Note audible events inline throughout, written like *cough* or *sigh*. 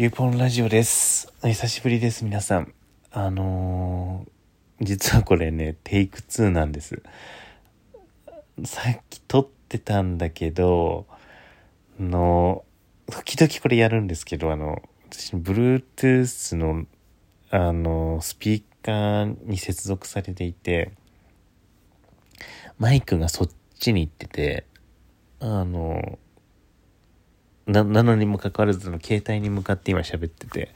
ゆうぽんラジオです。久しぶりです、皆さん。あのー実はこれね、テイク2なんです。さっき撮ってたんだけど、あの、時々これやるんですけど、あの、私、Bluetooth の、あの、スピーカーに接続されていて、マイクがそっちに行ってて、あの、な、なのにもかかわらず、の携帯に向かって今喋ってて、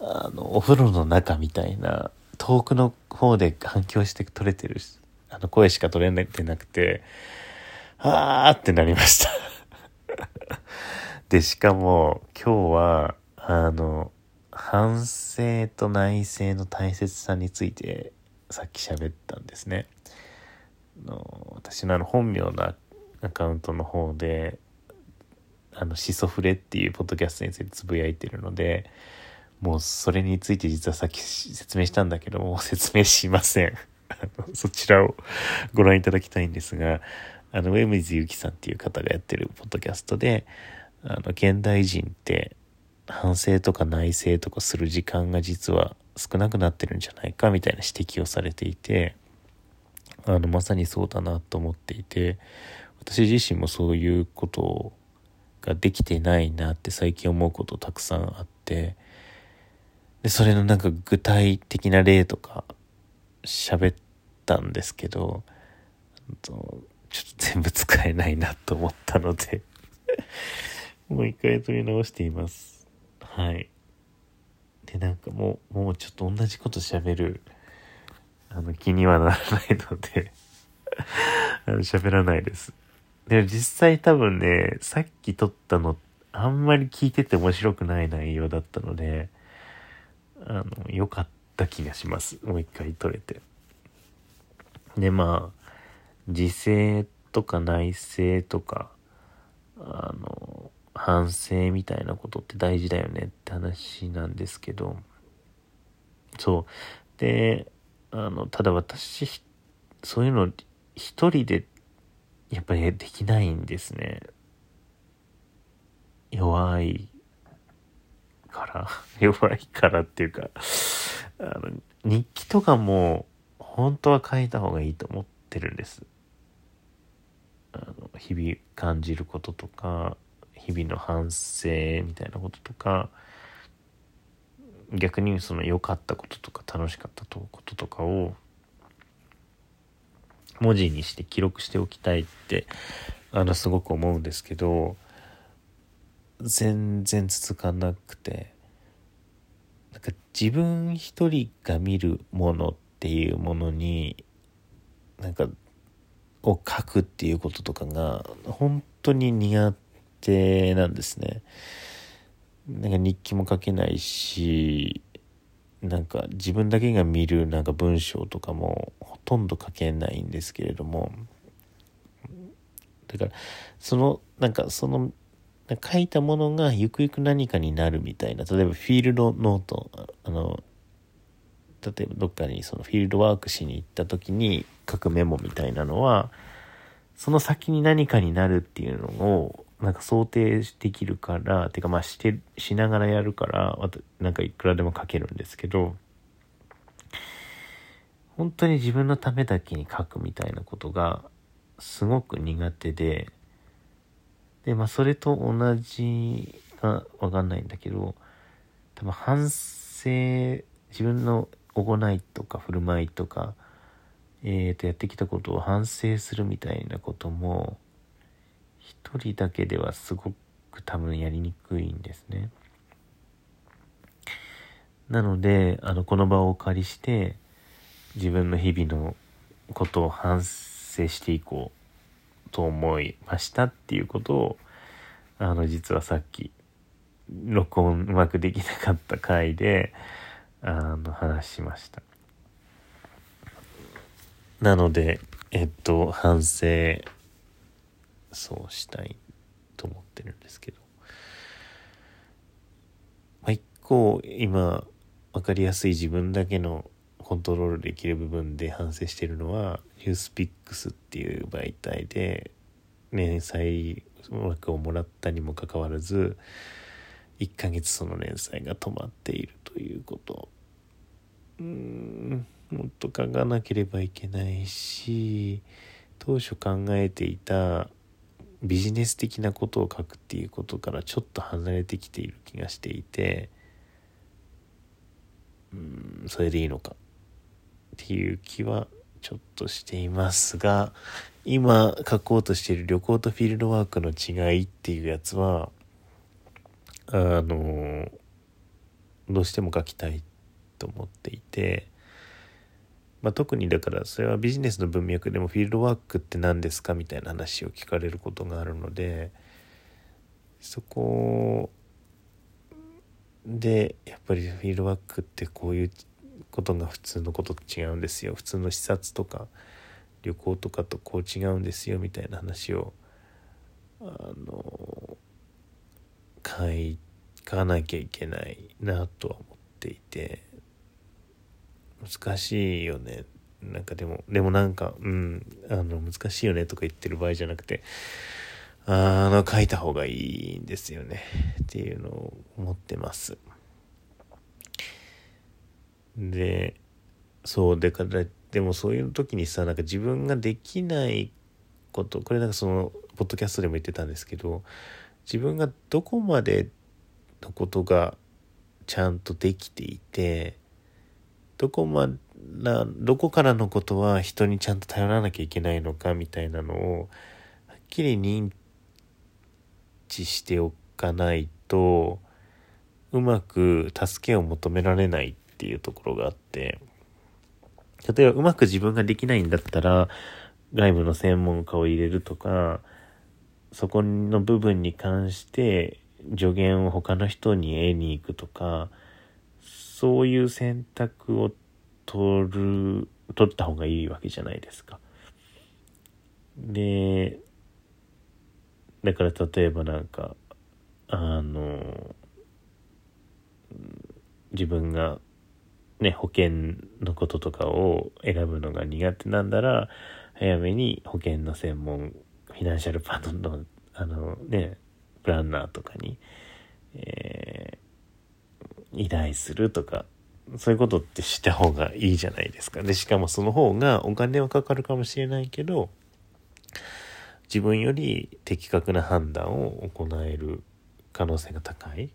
あの、お風呂の中みたいな、遠くの方で反響して取れてるし、あの、声しか取れてなくて、あーってなりました。*laughs* で、しかも、今日は、あの、反省と内省の大切さについて、さっき喋ったんですね。の私のあの本名のアカウントの方で、あの、シソフレっていうポッドキャストについてつぶやいてるので、もうそれについて実はさっき説明したんだけども、*laughs* 説明しません。そちらをご覧いただきたいんですが、あの、上水ゆきさんっていう方がやってるポッドキャストで、あの、現代人って反省とか内省とかする時間が実は少なくなってるんじゃないかみたいな指摘をされていて、あの、まさにそうだなと思っていて、私自身もそういうことをができてないなって最近思うことたくさんあって。でそれのなんか具体的な例とか喋ったんですけどちょっと全部使えないなと思ったので *laughs* もう一回取り直しています。はい。でなんかもうもうちょっと同じこと喋るあの気にはならないので *laughs* あの喋らないです。で実際多分ね、さっき撮ったの、あんまり聞いてて面白くない内容だったので、あの、良かった気がします。もう一回撮れて。で、まあ、自制とか内省とか、あの、反省みたいなことって大事だよねって話なんですけど、そう。で、あの、ただ私、そういうの一人でやっぱりできないんですね。弱いから、*laughs* 弱いからっていうか、あの、日記とかも本当は書いた方がいいと思ってるんです。あの、日々感じることとか、日々の反省みたいなこととか、逆にその良かったこととか楽しかったこととかを文字にして記録しておきたいってあのすごく思うんですけど全然続かなくてなんか自分一人が見るものっていうものになんかを書くっていうこととかが本当に苦手なんですね。なんか日記も書けないしなんか自分だけが見るなんか文章とかもほとんど書けないんですけれども。だからそのなんかその書いたものがゆくゆく何かになるみたいな。例えばフィールドノートあの例えばどっかにそのフィールドワークしに行った時に書くメモみたいなのはその先に何かになるっていうのをなんか想定できるからてかまあしてしながらやるからなんかいくらでも書けるんですけど本当に自分のためだけに書くみたいなことがすごく苦手ででまあそれと同じかわかんないんだけど多分反省自分の行いとか振る舞いとかえー、とやってきたことを反省するみたいなことも一人だけではすごく多分やりにくいんですね。なのであのこの場をお借りして自分の日々のことを反省していこうと思いましたっていうことをあの実はさっき録音うまくできなかった回であの話しました。なのでえっと反省そうしたいと思ってるんですけど。まあ一個今分かりやすい自分だけのコントロールできる部分で反省してるのはニュースピックスっていう媒体で連載枠をもらったにもかかわらず1ヶ月その連載が止まっているということ。うんもっと書かなければいけないし当初考えていたビジネス的なことを書くっていうことからちょっと離れてきている気がしていてうんそれでいいのかっていう気はちょっとしていますが今書こうとしている旅行とフィールドワークの違いっていうやつはあのどうしても書きたいと思っていて、まあ、特にだからそれはビジネスの文脈でもフィールドワークって何ですかみたいな話を聞かれることがあるのでそこでやっぱりフィールドワークってこういうことが普通のことと違うんですよ。普通の視察とか旅行とかとこう違うんですよみたいな話をあの書かなきゃいけないなとは思っていて。難しいよね。なんかでもでもなんかうんあの難しいよねとか言ってる場合じゃなくてあの書いた方がいいんですよね。っていうのを思ってます。でそうだからでもそういう時にさなんか自分ができないことこれなんかそのポッドキャストでも言ってたんですけど自分がどこまでのことがちゃんとできていてどこまなどこからのことは人にちゃんと頼らなきゃいけないのかみたいなのをはっきり認知しておかないとうまく助けを求められないっていうところがあって例えばうまく自分ができないんだったら外部の専門家を入れるとかそこの部分に関して助言を他の人に得に行くとかそういう選択を取る取った方がいいわけじゃないですか。でだから例えばなんかあの自分がね保険のこととかを選ぶのが苦手なんだら早めに保険の専門フィナンシャルパートのあのねプランナーとかに、依頼するとかそういうことってした方がいいじゃないですか。で、しかもその方がお金はかかるかもしれないけど、自分より的確な判断を行える可能性が高い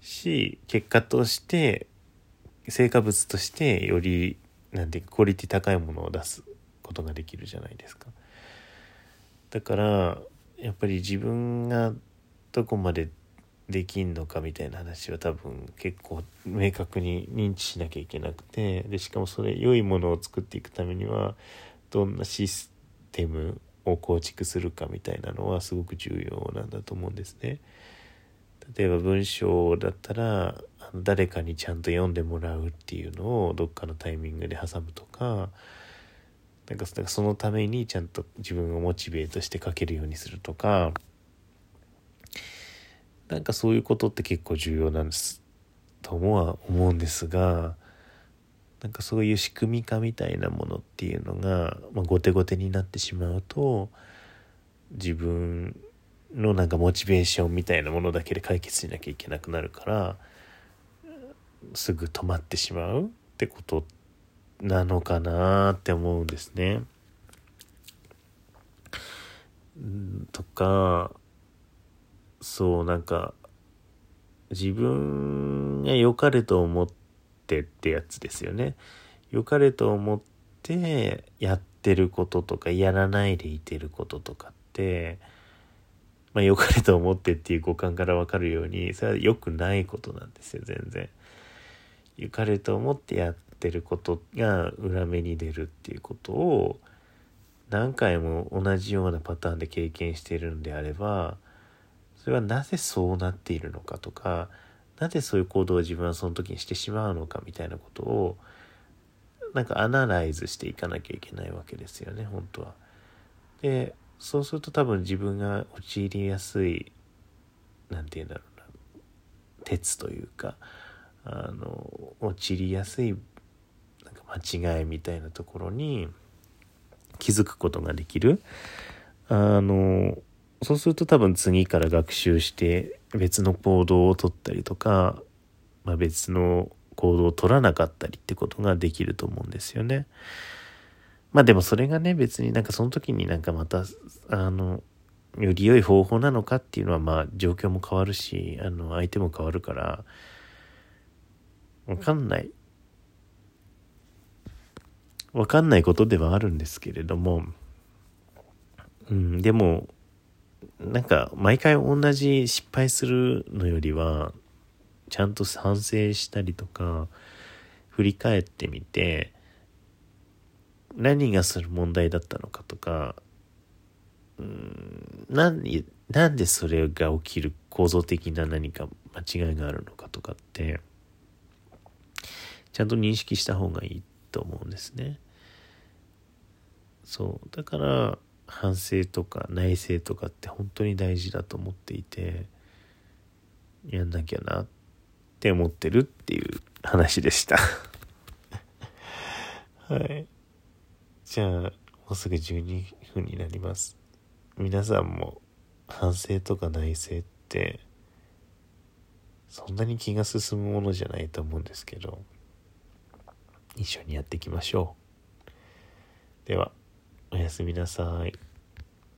し、結果として、成果物としてより、なんていうか、クオリティ高いものを出すことができるじゃないですか。だから、やっぱり自分がどこまでできんのかみたいな話は多分結構明確に認知しなきゃいけなくてでしかもそれ良いものを作っていくためにはどんなシステムを構築するかみたいなのはすごく重要なんだと思うんですね。例えば文章だったら誰かにちゃんと読んでもらうっていうのをどっかのタイミングで挟むとかなんかそのためにちゃんと自分をモチベートして書けるようにするとかなんかそういうことって結構重要なんですとは思うんですがなんかそういう仕組み化みたいなものっていうのが、まあ、後手後手になってしまうと自分のなんかモチベーションみたいなものだけで解決しなきゃいけなくなるからすぐ止まってしまうってことなのかなって思うんですね。とかそうなんか自分が良かれと思ってってやつですよね。良かれと思ってやってることとかやらないでいてることとかってまあ良かれと思ってっていう五感からわかるようにそれは良くないことなんですよ全然。良かれと思ってやってることが裏目に出るっていうことを何回も同じようなパターンで経験しているのであればそれはなぜそうなっているのかとかなぜそういう行動を自分はその時にしてしまうのかみたいなことをなんかアナライズしていかなきゃいけないわけですよね本当は。でそうすると多分自分が陥りやすい何て言うんだろうな鉄というかあの陥りやすいなんか間違いみたいなところに気づくことができるあのそうすると多分次から学習して別の行動をとったりとか、まあ、別の行動を取らなかったりってことができると思うんですよね。まあでもそれがね別になんかその時になんかまたあのより良い方法なのかっていうのはまあ状況も変わるしあの相手も変わるからわかんないわかんないことではあるんですけれどもうんでもなんか毎回同じ失敗するのよりはちゃんと反省したりとか振り返ってみて何がその問題だったのかとかうん何なんでそれが起きる構造的な何か間違いがあるのかとかってちゃんと認識した方がいいと思うんですね。そうだから反省とか内省とかって本当に大事だと思っていてやんなきゃなって思ってるっていう話でした。*laughs* はい。じゃあもうすぐ12分になります。皆さんも反省とか内省ってそんなに気が進むものじゃないと思うんですけど一緒にやっていきましょう。ではおやすみなさい。